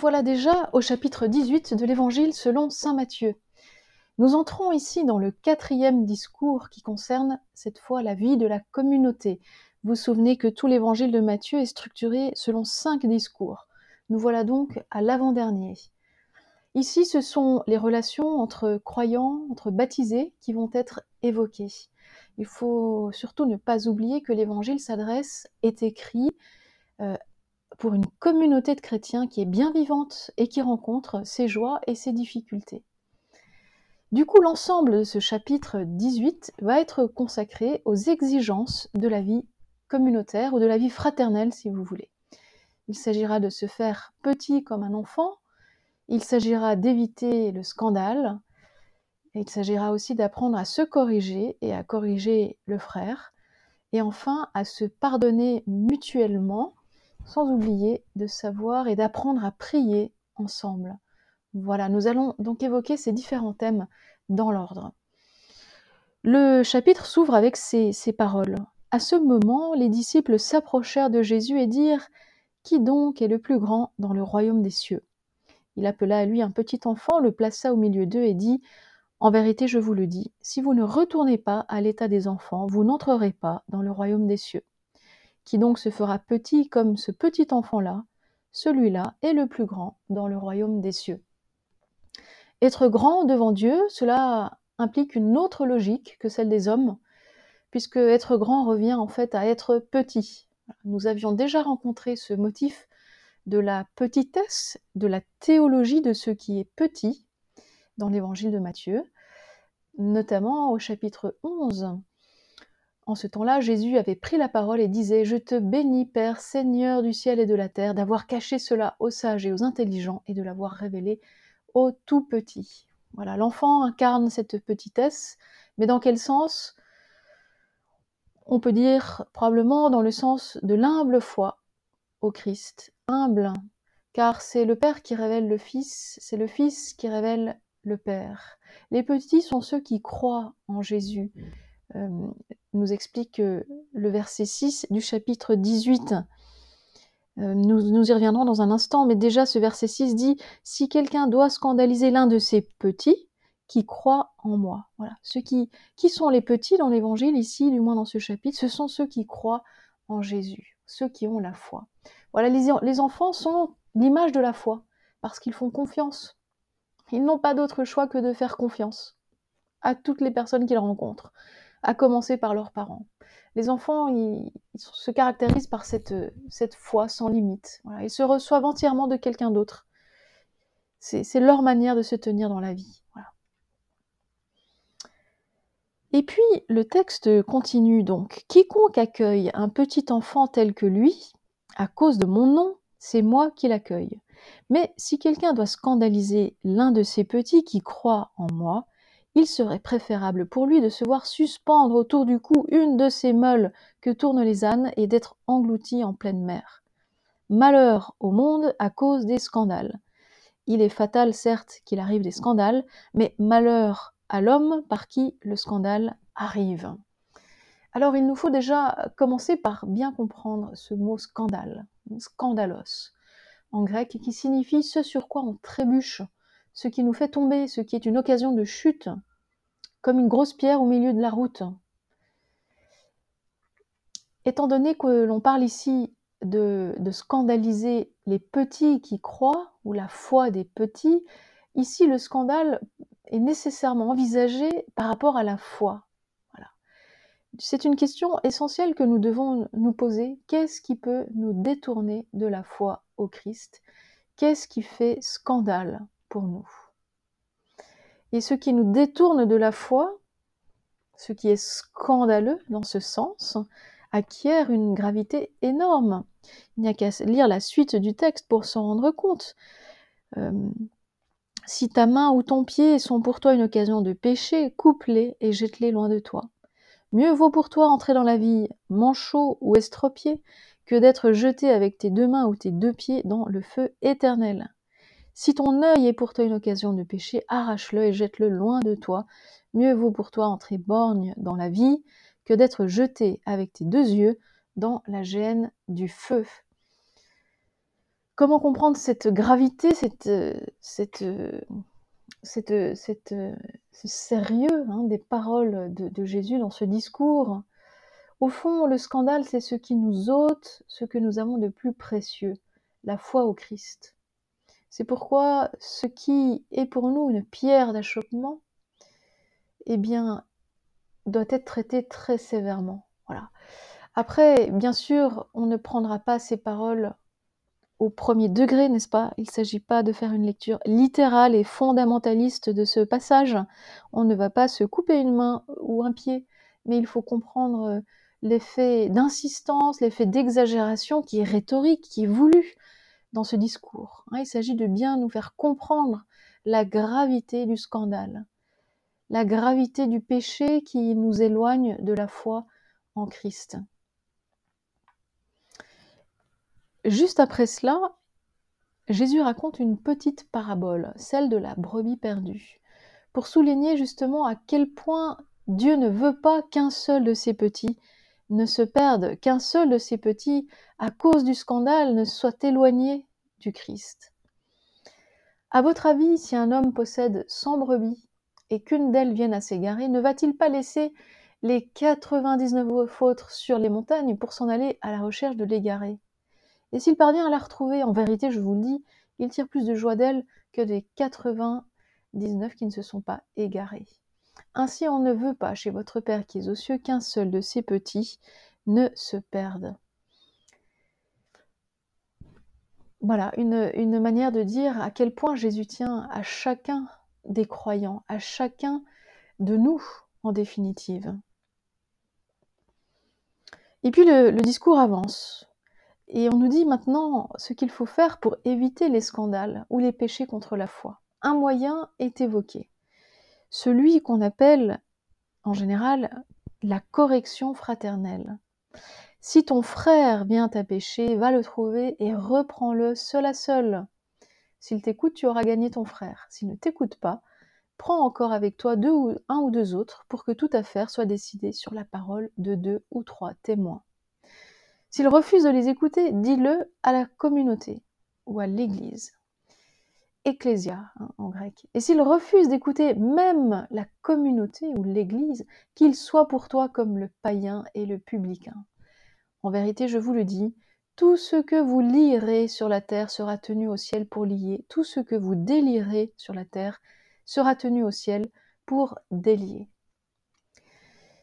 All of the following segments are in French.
Voilà déjà au chapitre 18 de l'Évangile selon Saint Matthieu. Nous entrons ici dans le quatrième discours qui concerne cette fois la vie de la communauté. Vous vous souvenez que tout l'Évangile de Matthieu est structuré selon cinq discours. Nous voilà donc à l'avant-dernier. Ici, ce sont les relations entre croyants, entre baptisés qui vont être évoquées. Il faut surtout ne pas oublier que l'Évangile s'adresse, est écrit euh, pour une communauté de chrétiens qui est bien vivante et qui rencontre ses joies et ses difficultés. Du coup, l'ensemble de ce chapitre 18 va être consacré aux exigences de la vie communautaire ou de la vie fraternelle, si vous voulez. Il s'agira de se faire petit comme un enfant, il s'agira d'éviter le scandale, il s'agira aussi d'apprendre à se corriger et à corriger le frère, et enfin à se pardonner mutuellement, sans oublier de savoir et d'apprendre à prier ensemble. Voilà, nous allons donc évoquer ces différents thèmes dans l'ordre. Le chapitre s'ouvre avec ces, ces, paroles. À ce moment, les disciples s'approchèrent de Jésus et dirent Qui donc est le plus grand dans le royaume des cieux? Il appela à lui un petit enfant, le plaça au milieu d'eux et dit En vérité, je vous le dis, si vous ne retournez pas à l'état des enfants, vous n'entrerez pas dans le royaume des cieux. Qui donc se fera petit comme ce petit enfant-là Celui-là est le plus grand dans le royaume des cieux. Être grand devant Dieu, cela implique une autre logique que celle des hommes, puisque être grand revient en fait à être petit. Nous avions déjà rencontré ce motif de la petitesse, de la théologie de ce qui est petit dans l'évangile de Matthieu, notamment au chapitre 11. En ce temps-là, Jésus avait pris la parole et disait Je te bénis, Père, Seigneur du ciel et de la terre, d'avoir caché cela aux sages et aux intelligents et de l'avoir révélé au tout petit. Voilà, l'enfant incarne cette petitesse, mais dans quel sens? On peut dire probablement dans le sens de l'humble foi au Christ, humble, car c'est le Père qui révèle le Fils, c'est le Fils qui révèle le Père. Les petits sont ceux qui croient en Jésus. Euh, nous explique le verset 6 du chapitre 18 euh, nous, y reviendrons dans un instant, mais déjà ce verset 6 dit Si quelqu'un doit scandaliser l'un de ses petits, qui croient en moi. Voilà. Ceux qui, qui sont les petits dans l'évangile, ici, du moins dans ce chapitre, ce sont ceux qui croient en Jésus, ceux qui ont la foi. Voilà, les, les enfants sont l'image de la foi, parce qu'ils font confiance. Ils n'ont pas d'autre choix que de faire confiance à toutes les personnes qu'ils rencontrent, à commencer par leurs parents les enfants, se caractérisent par cette, cette foi sans limite. Ils se reçoivent entièrement de quelqu'un d'autre. C'est leur manière de se tenir dans la vie. Et puis, le texte continue donc. Quiconque accueille un petit enfant tel que lui, à cause de mon nom, c'est moi qui l'accueille. Mais si quelqu'un doit scandaliser l'un de ces petits qui croient en moi, il serait préférable pour lui de se voir suspendre autour du cou une de ces meules que tournent les ânes et d'être englouti en pleine mer. Malheur au monde à cause des scandales. Il est fatal, certes, qu'il arrive des scandales, mais malheur à l'homme par qui le scandale arrive. Alors il nous faut déjà commencer par bien comprendre ce mot scandale, scandalos, en grec, qui signifie ce sur quoi on trébuche, ce qui nous fait tomber, ce qui est une occasion de chute, comme une grosse pierre au milieu de la route. Étant donné que l'on parle ici de, scandaliser les petits qui croient, ou la foi des petits, ici le scandale est nécessairement envisagé par rapport à la foi. Voilà. C'est une question essentielle que nous devons nous poser. Qu'est-ce qui peut nous détourner de la foi au Christ? Qu'est-ce qui fait scandale? Pour nous et ce qui nous détourne de la foi, ce qui est scandaleux dans ce sens, acquiert une gravité énorme. Il n'y a qu'à lire la suite du texte pour s'en rendre compte. Euh, si ta main ou ton pied sont pour toi une occasion de pécher, coupe-les et jette-les loin de toi. Mieux vaut pour toi entrer dans la vie manchot ou estropié que d'être jeté avec tes deux mains ou tes deux pieds dans le feu éternel. Si ton œil est pour toi une occasion de pécher, arrache-le et jette-le loin de toi. Mieux vaut pour toi entrer borgne dans la vie que d'être jeté avec tes deux yeux dans la gêne du feu. Comment comprendre cette gravité, cette, cette, cette, cette, ce sérieux hein, des paroles de Jésus dans ce discours? Au fond, le scandale, c'est ce qui nous ôte ce que nous avons de plus précieux, la foi au Christ. C'est pourquoi ce qui est pour nous une pierre d'achoppement, eh bien, doit être traité très sévèrement. Voilà. Après, bien sûr, on ne prendra pas ces paroles au premier degré, n'est-ce pas? Il ne s'agit pas de faire une lecture littérale et fondamentaliste de ce passage. On ne va pas se couper une main ou un pied, mais il faut comprendre euh, l'effet d'insistance, l'effet d'exagération qui est rhétorique, qui est voulu dans ce discours. Hein. Il s'agit de bien nous faire comprendre la gravité du scandale, la gravité du péché qui nous éloigne de la foi en Christ. Juste après cela, Jésus raconte une petite parabole, celle de la brebis perdue, pour souligner justement à quel point Dieu ne veut pas qu'un seul de ses petits ne se perde, qu'un seul de ses petits, à cause du scandale, ne soit éloigné du Christ. À votre avis, si un homme possède 100 brebis et qu'une d'elles vienne à s'égarer, ne va-t-il pas laisser les 99 autres sur les montagnes pour s'en aller à la recherche de l'égarer et s'il parvient à la retrouver, en vérité, je vous le dis, il tire plus de joie d'elle que des 99 qui ne se sont pas égarés. Ainsi, on ne veut pas, chez votre Père qui est aux cieux, qu'un seul de ses petits ne se perde. Voilà, une, manière de dire à quel point Jésus tient à chacun des croyants, à chacun de nous, en définitive. Et puis le discours avance. Et on nous dit maintenant ce qu'il faut faire pour éviter les scandales ou les péchés contre la foi. Un moyen est évoqué, celui qu'on appelle en général la correction fraternelle. Si ton frère vient à pécher, va le trouver et reprends-le seul à seul. S'il t'écoute, tu auras gagné ton frère. S'il ne t'écoute pas, prends encore avec toi deux ou un ou deux autres pour que toute affaire soit décidée sur la parole de deux ou trois témoins. S'il refuse de les écouter, dis-le à la communauté ou à l'Église. Ecclésia hein, en grec. Et s'il refuse d'écouter même la communauté ou l'Église, qu'il soit pour toi comme le païen et le publicain. En vérité, je vous le dis, tout ce que vous lirez sur la terre sera tenu au ciel pour lier, tout ce que vous délirez sur la terre sera tenu au ciel pour délier.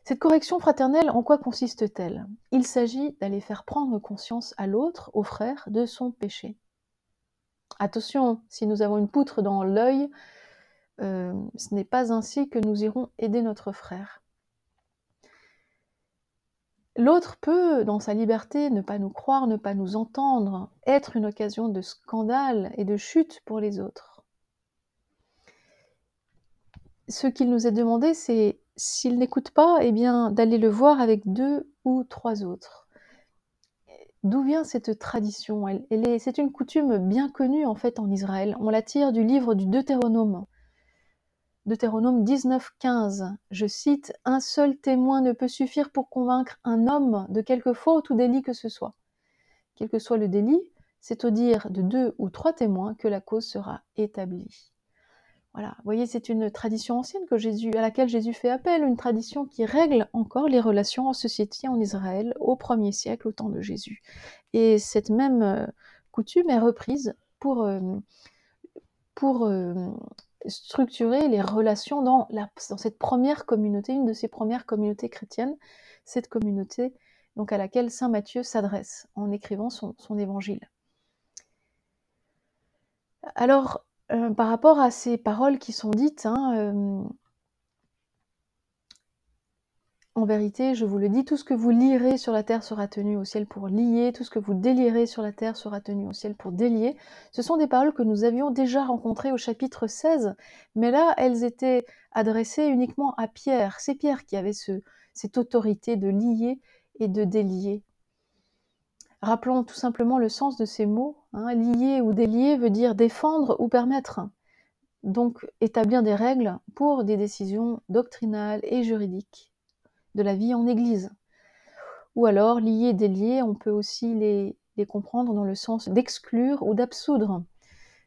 Cette correction fraternelle, en quoi consiste-t-elle? Il s'agit d'aller faire prendre conscience à l'autre, au frère, de son péché. Attention, si nous avons une poutre dans l'œil, euh, ce n'est pas ainsi que nous irons aider notre frère. L'autre peut, dans sa liberté, ne pas nous croire, ne pas nous entendre, être une occasion de scandale et de chute pour les autres. Ce qu'il nous est demandé, c'est s'il n'écoute pas, eh bien, d'aller le voir avec deux ou trois autres. D'où vient cette tradition? C'est une coutume bien connue en fait en Israël. On la tire du livre du Deutéronome. Deutéronome 19.15, je cite, Un seul témoin ne peut suffire pour convaincre un homme de quelque faute ou délit que ce soit. Quel que soit le délit, c'est au dire de deux ou trois témoins que la cause sera établie. Voilà, vous voyez, c'est une tradition ancienne à laquelle Jésus fait appel, une tradition qui règle encore les relations en société en Israël au premier siècle, au temps de Jésus. Et cette même euh, coutume est reprise pour, euh, euh, structurer les relations dans, la, dans cette première communauté, une de ces premières communautés chrétiennes, cette communauté donc à laquelle saint Matthieu s'adresse en écrivant son, son évangile. Alors, euh, par rapport à ces paroles qui sont dites, hein, euh, en vérité, je vous le dis, tout ce que vous lirez sur la terre sera tenu au ciel pour lier, tout ce que vous délirez sur la terre sera tenu au ciel pour délier. Ce sont des paroles que nous avions déjà rencontrées au chapitre 16, mais là, elles étaient adressées uniquement à Pierre. C'est Pierre qui avait cette autorité de lier et de délier. Rappelons tout simplement le sens de ces mots. Hein. Lier ou délier veut dire défendre ou permettre. Donc établir des règles pour des décisions doctrinales et juridiques de la vie en Église. Ou alors lier, délier, on peut aussi les comprendre dans le sens d'exclure ou d'absoudre,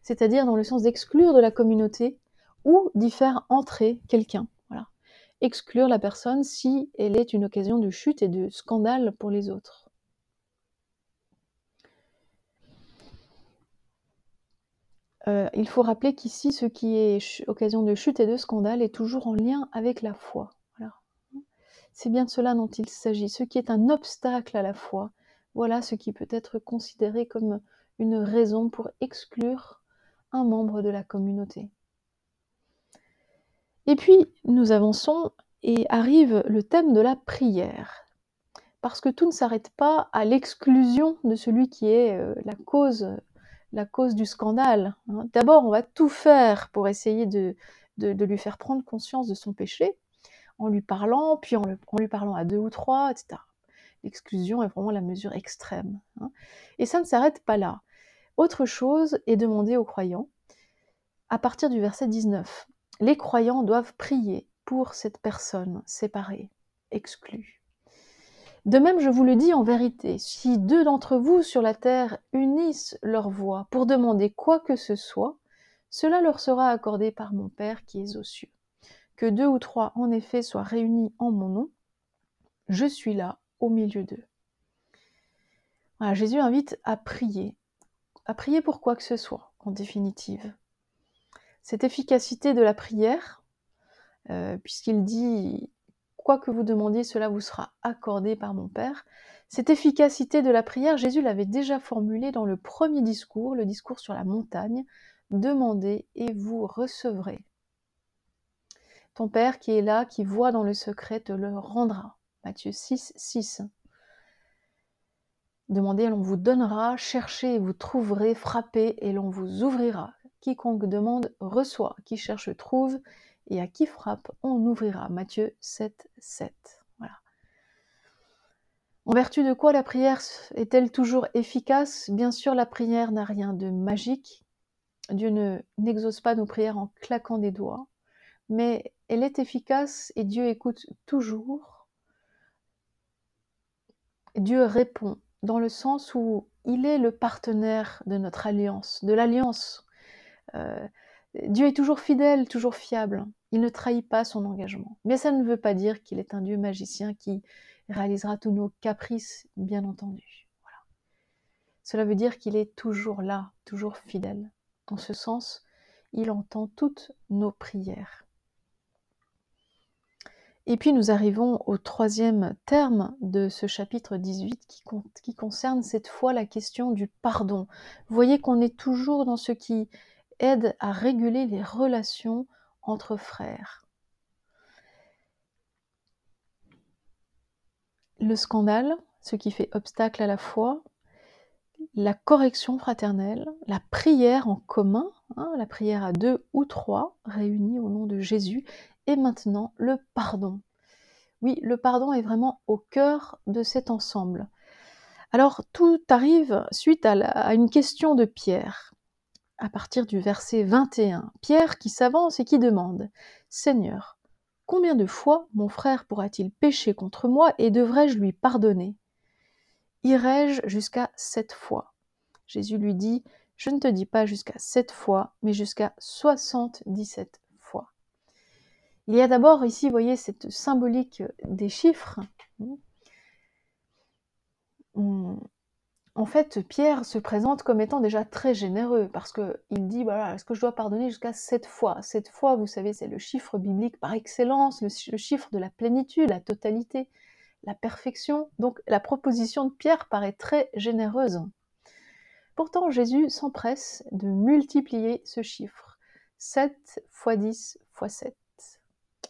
c'est-à-dire dans le sens d'exclure de la communauté ou d'y faire entrer quelqu'un. Exclure la personne si elle est une occasion de chute et de scandale pour les autres. Euh, il faut rappeler qu'ici, ce qui est occasion de chute et de scandale est toujours en lien avec la foi. C'est bien de cela dont il s'agit. Ce qui est un obstacle à la foi, voilà ce qui peut être considéré comme une raison pour exclure un membre de la communauté. Et puis, nous avançons et arrive le thème de la prière. Parce que tout ne s'arrête pas à l'exclusion de celui qui est euh, la cause la cause du scandale. Hein. D'abord, on va tout faire pour essayer de, lui faire prendre conscience de son péché, en lui parlant, puis en, lui parlant à deux ou trois, etc. L'exclusion est vraiment la mesure extrême. Hein. Et ça ne s'arrête pas là. Autre chose est demandée aux croyants, à partir du verset 19. Les croyants doivent prier pour cette personne séparée, exclue. De même, je vous le dis en vérité, si deux d'entre vous sur la terre unissent leur voix pour demander quoi que ce soit, cela leur sera accordé par mon Père qui est aux cieux. Que deux ou trois en effet soient réunis en mon nom, je suis là au milieu d'eux. Jésus invite à prier, à prier pour quoi que ce soit, en définitive. Cette efficacité de la prière, euh, puisqu'il dit Quoi que vous demandiez, cela vous sera accordé par mon Père. Cette efficacité de la prière, Jésus l'avait déjà formulée dans le premier discours, le discours sur la montagne. Demandez et vous recevrez. Ton Père qui est là, qui voit dans le secret, te le rendra. Matthieu 6, 6. Demandez et l'on vous donnera, cherchez et vous trouverez, frappez et l'on vous ouvrira. Quiconque demande reçoit, qui cherche trouve, et à qui frappe, on ouvrira. Matthieu 7, 7. Voilà. En vertu de quoi la prière est-elle toujours efficace? Bien sûr, la prière n'a rien de magique. Dieu ne n'exauce pas nos prières en claquant des doigts, mais elle est efficace et Dieu écoute toujours. Dieu répond dans le sens où il est le partenaire de notre alliance, de l'alliance. Euh, Dieu est toujours fidèle, toujours fiable. Il ne trahit pas son engagement. Mais ça ne veut pas dire qu'il est un Dieu magicien qui réalisera tous nos caprices, bien entendu. Cela veut dire qu'il est toujours là, toujours fidèle. En ce sens, il entend toutes nos prières. Et puis nous arrivons au troisième terme de ce chapitre 18 qui, qui concerne cette fois la question du pardon. Vous voyez qu'on est toujours dans ce qui aide à réguler les relations entre frères. Le scandale, ce qui fait obstacle à la foi, la correction fraternelle, la prière en commun, hein, la prière à deux ou trois réunis au nom de Jésus, et maintenant le pardon. Oui, le pardon est vraiment au cœur de cet ensemble. Alors tout arrive suite à, à une question de Pierre à partir du verset 21, Pierre qui s'avance et qui demande Seigneur, combien de fois mon frère pourra-t-il pécher contre moi et devrais-je lui pardonner? Irai-je jusqu'à sept fois? Jésus lui dit Je ne te dis pas jusqu'à sept fois, mais jusqu'à soixante-dix-sept fois. Il y a d'abord ici, vous voyez, cette symbolique des chiffres en fait, Pierre se présente comme étant déjà très généreux parce qu'il dit voilà, est-ce que je dois pardonner jusqu'à sept fois? Sept fois, vous savez, c'est le chiffre biblique par excellence, le, chiffre de la plénitude, la totalité, la perfection. Donc la proposition de Pierre paraît très généreuse. Pourtant, Jésus s'empresse de multiplier ce chiffre. 7 fois 10 fois 7.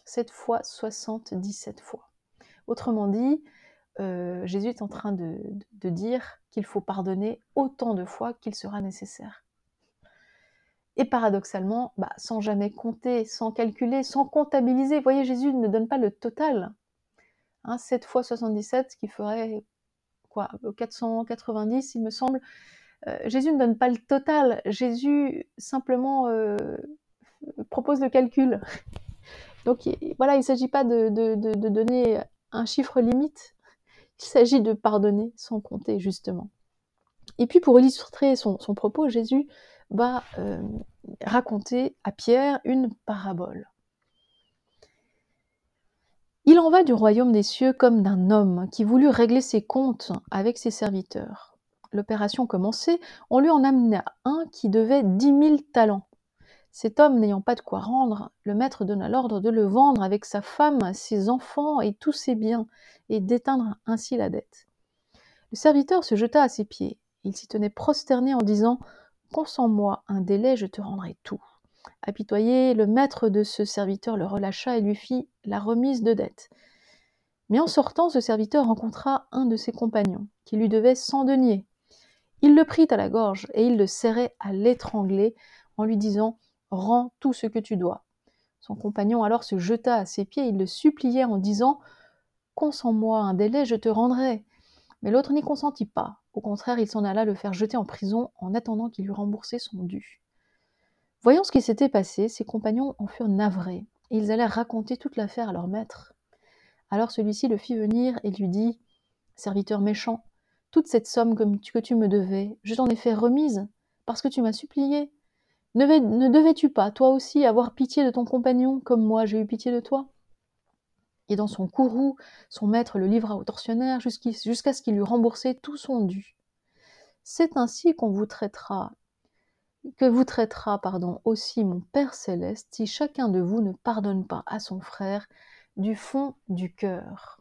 7 fois 77 fois. Autrement dit, euh, Jésus est en train de, dire qu'il faut pardonner autant de fois qu'il sera nécessaire. Et paradoxalement, bah, sans jamais compter, sans calculer, sans comptabiliser, vous voyez, Jésus ne donne pas le total. Hein, 7 fois 77, ce qui ferait quoi 490, il me semble. Euh, Jésus ne donne pas le total. Jésus simplement euh, propose le calcul. Donc voilà, il ne s'agit pas de, de donner un chiffre limite, il s'agit de pardonner sans compter, justement. Et puis pour illustrer son, propos, Jésus va euh, raconter à Pierre une parabole. Il en va du royaume des cieux comme d'un homme qui voulut régler ses comptes avec ses serviteurs. L'opération commencée, on lui en amena un qui devait dix mille talents. Cet homme n'ayant pas de quoi rendre, le maître donna l'ordre de le vendre avec sa femme, ses enfants et tous ses biens, et d'éteindre ainsi la dette. Le serviteur se jeta à ses pieds. Il s'y tenait prosterné en disant Consens-moi un délai, je te rendrai tout. Apitoyé, le maître de ce serviteur le relâcha et lui fit la remise de dette. Mais en sortant, ce serviteur rencontra un de ses compagnons, qui lui devait cent deniers. Il le prit à la gorge et il le serrait à l'étrangler en lui disant Rends tout ce que tu dois. Son compagnon alors se jeta à ses pieds, il le suppliait en disant Consens-moi un délai, je te rendrai. Mais l'autre n'y consentit pas. Au contraire, il s'en alla le faire jeter en prison en attendant qu'il lui remboursait son dû. Voyant ce qui s'était passé, ses compagnons en furent navrés, et ils allèrent raconter toute l'affaire à leur maître. Alors celui-ci le fit venir et lui dit Serviteur méchant, toute cette somme que tu me devais, je t'en ai fait remise, parce que tu m'as supplié. Ne, devais-tu pas, toi aussi, avoir pitié de ton compagnon, comme moi j'ai eu pitié de toi? Et dans son courroux, son maître le livra au tortionnaire jusqu'à ce qu'il lui remboursait tout son dû. C'est ainsi qu'on vous traitera, que vous traitera, pardon, aussi mon Père céleste, si chacun de vous ne pardonne pas à son frère du fond du cœur.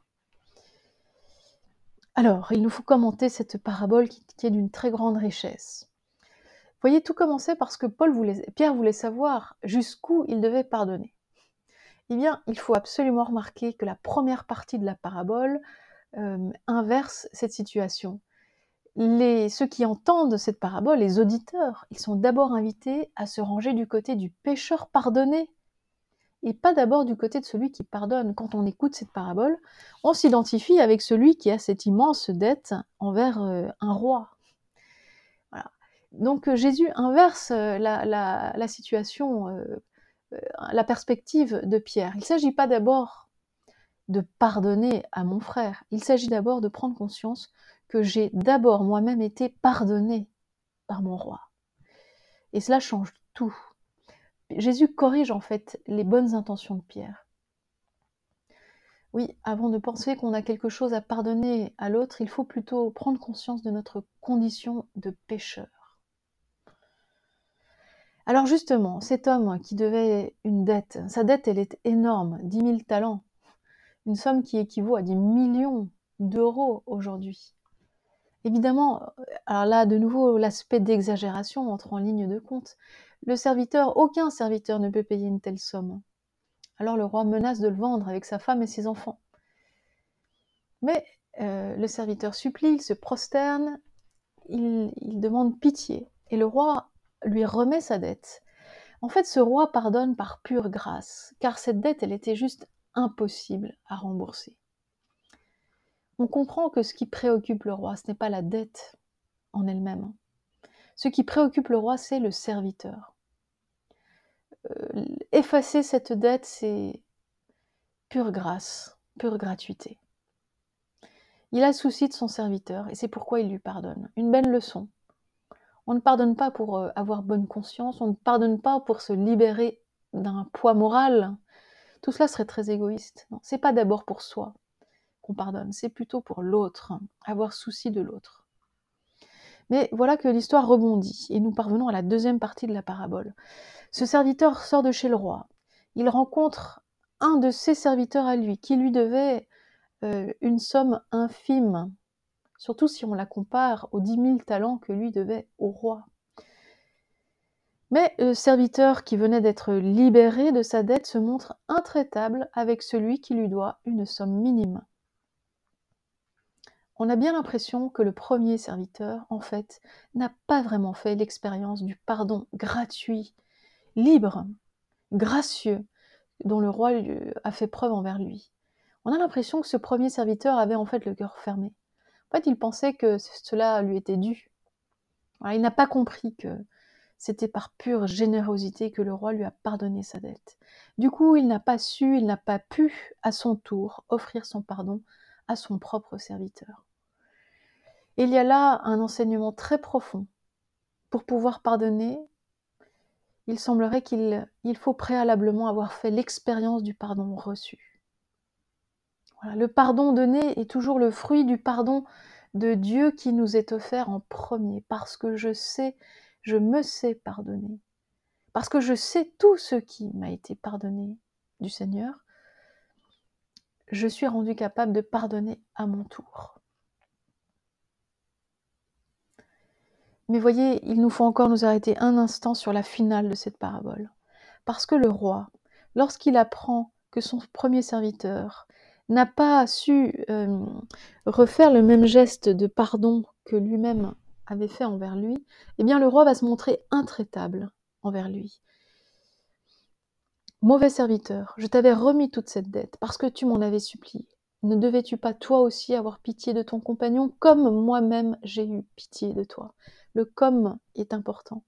Alors, il nous faut commenter cette parabole qui est d'une très grande richesse voyez, tout commençait parce que Paul Pierre voulait savoir jusqu'où il devait pardonner. Eh bien, il faut absolument remarquer que la première partie de la parabole euh, inverse cette situation. Les, ceux qui entendent cette parabole, les auditeurs, ils sont d'abord invités à se ranger du côté du pécheur pardonné et pas d'abord du côté de celui qui pardonne. Quand on écoute cette parabole, on s'identifie avec celui qui a cette immense dette envers euh, un roi, donc euh, Jésus inverse euh, la, situation, euh, la perspective de Pierre. Il ne s'agit pas d'abord de pardonner à mon frère, il s'agit d'abord de prendre conscience que j'ai d'abord moi-même été pardonné par mon roi. Et cela change tout. Jésus corrige en fait les bonnes intentions de Pierre. Oui, avant de penser qu'on a quelque chose à pardonner à l'autre, il faut plutôt prendre conscience de notre condition de pécheur. Alors justement, cet homme qui devait une dette, sa dette elle est énorme, 10 000 talents, une somme qui équivaut à des millions d'euros aujourd'hui. Évidemment, alors là de nouveau l'aspect d'exagération entre en ligne de compte. Le serviteur, aucun serviteur ne peut payer une telle somme. Alors le roi menace de le vendre avec sa femme et ses enfants. Mais euh, le serviteur supplie, il se prosterne, il demande pitié. Et le roi lui remet sa dette. En fait, ce roi pardonne par pure grâce, car cette dette, elle était juste impossible à rembourser. On comprend que ce qui préoccupe le roi, ce n'est pas la dette en elle-même. Ce qui préoccupe le roi, c'est le serviteur. Euh, effacer cette dette, c'est pure grâce, pure gratuité. Il a souci de son serviteur et c'est pourquoi il lui pardonne. Une belle leçon on ne pardonne pas pour euh, avoir bonne conscience, on ne pardonne pas pour se libérer d'un poids moral. Tout cela serait très égoïste. C'est pas d'abord pour soi qu'on pardonne, c'est plutôt pour l'autre, avoir souci de l'autre. Mais voilà que l'histoire rebondit et nous parvenons à la deuxième partie de la parabole. Ce serviteur sort de chez le roi. Il rencontre un de ses serviteurs à lui qui lui devait euh, une somme infime surtout si on la compare aux dix mille talents que lui devait au roi. Mais le serviteur qui venait d'être libéré de sa dette se montre intraitable avec celui qui lui doit une somme minime. On a bien l'impression que le premier serviteur, en fait, n'a pas vraiment fait l'expérience du pardon gratuit, libre, gracieux, dont le roi a fait preuve envers lui. On a l'impression que ce premier serviteur avait en fait le cœur fermé. En fait, il pensait que cela lui était dû. il n'a pas compris que c'était par pure générosité que le roi lui a pardonné sa dette. Du coup, il n'a pas su, il n'a pas pu, à son tour, offrir son pardon à son propre serviteur. il y a là un enseignement très profond. Pour pouvoir pardonner, il semblerait qu'il il faut préalablement avoir fait l'expérience du pardon reçu. Le pardon donné est toujours le fruit du pardon de Dieu qui nous est offert en premier, parce que je sais, je me sais pardonner, parce que je sais tout ce qui m'a été pardonné du Seigneur, je suis rendu capable de pardonner à mon tour. Mais voyez, il nous faut encore nous arrêter un instant sur la finale de cette parabole. Parce que le roi, lorsqu'il apprend que son premier serviteur n'a pas su refaire le même geste de pardon que lui-même avait fait envers lui, eh bien le roi va se montrer intraitable envers lui. Mauvais serviteur, je t'avais remis toute cette dette parce que tu m'en avais supplié. Ne devais-tu pas toi aussi avoir pitié de ton compagnon comme moi-même j'ai eu pitié de toi? Le comme est important.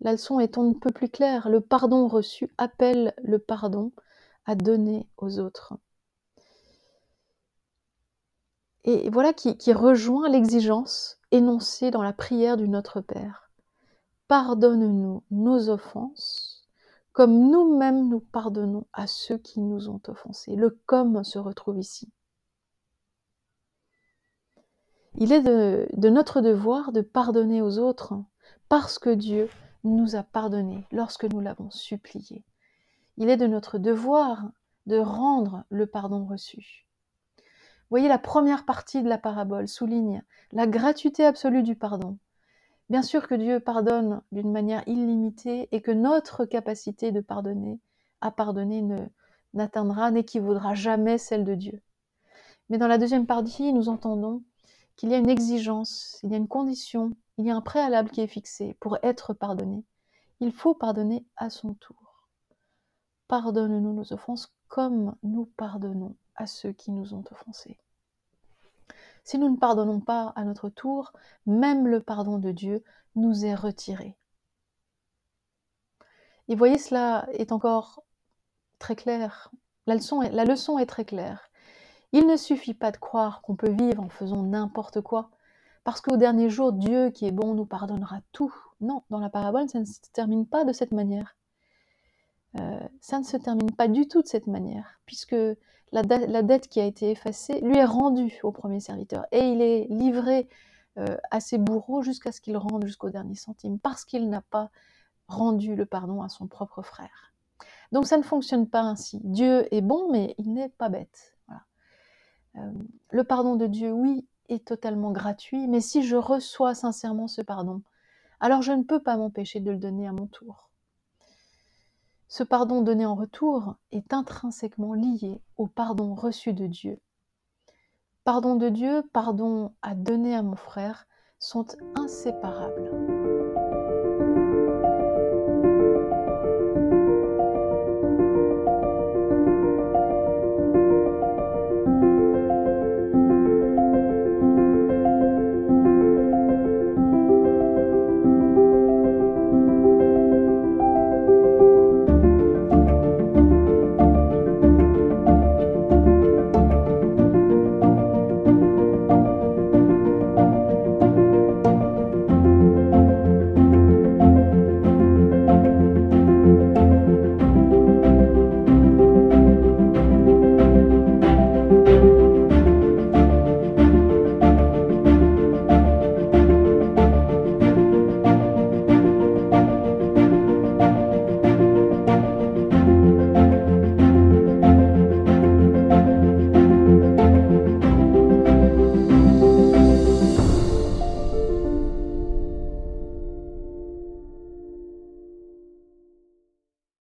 La leçon est on ne peut plus claire. Le pardon reçu appelle le pardon à donner aux autres. Et voilà qui, rejoint l'exigence énoncée dans la prière du Notre Père. Pardonne-nous nos offenses comme nous-mêmes nous pardonnons à ceux qui nous ont offensés. Le comme se retrouve ici. Il est de, notre devoir de pardonner aux autres parce que Dieu nous a pardonné lorsque nous l'avons supplié. Il est de notre devoir de rendre le pardon reçu. Voyez, la première partie de la parabole souligne la gratuité absolue du pardon. Bien sûr que Dieu pardonne d'une manière illimitée et que notre capacité de pardonner, à pardonner, ne, n'atteindra, n'équivaudra jamais celle de Dieu. Mais dans la deuxième partie, nous entendons qu'il y a une exigence, il y a une condition, il y a un préalable qui est fixé pour être pardonné. Il faut pardonner à son tour. Pardonne-nous nos offenses comme nous pardonnons à ceux qui nous ont offensés. Si nous ne pardonnons pas à notre tour, même le pardon de Dieu nous est retiré. Et voyez, cela est encore très clair. La leçon est, la leçon est très claire. Il ne suffit pas de croire qu'on peut vivre en faisant n'importe quoi, parce qu'au dernier jour, Dieu qui est bon nous pardonnera tout. Non, dans la parabole, ça ne se termine pas de cette manière. Euh, ça ne se termine pas du tout de cette manière, puisque la, dette qui a été effacée lui est rendue au premier serviteur, et il est livré euh, à ses bourreaux jusqu'à ce qu'il rende jusqu'au dernier centime, parce qu'il n'a pas rendu le pardon à son propre frère. Donc ça ne fonctionne pas ainsi. Dieu est bon, mais il n'est pas bête. Euh, le pardon de Dieu, oui, est totalement gratuit, mais si je reçois sincèrement ce pardon, alors je ne peux pas m'empêcher de le donner à mon tour. Ce pardon donné en retour est intrinsèquement lié au pardon reçu de Dieu. Pardon de Dieu, pardon à donner à mon frère sont inséparables.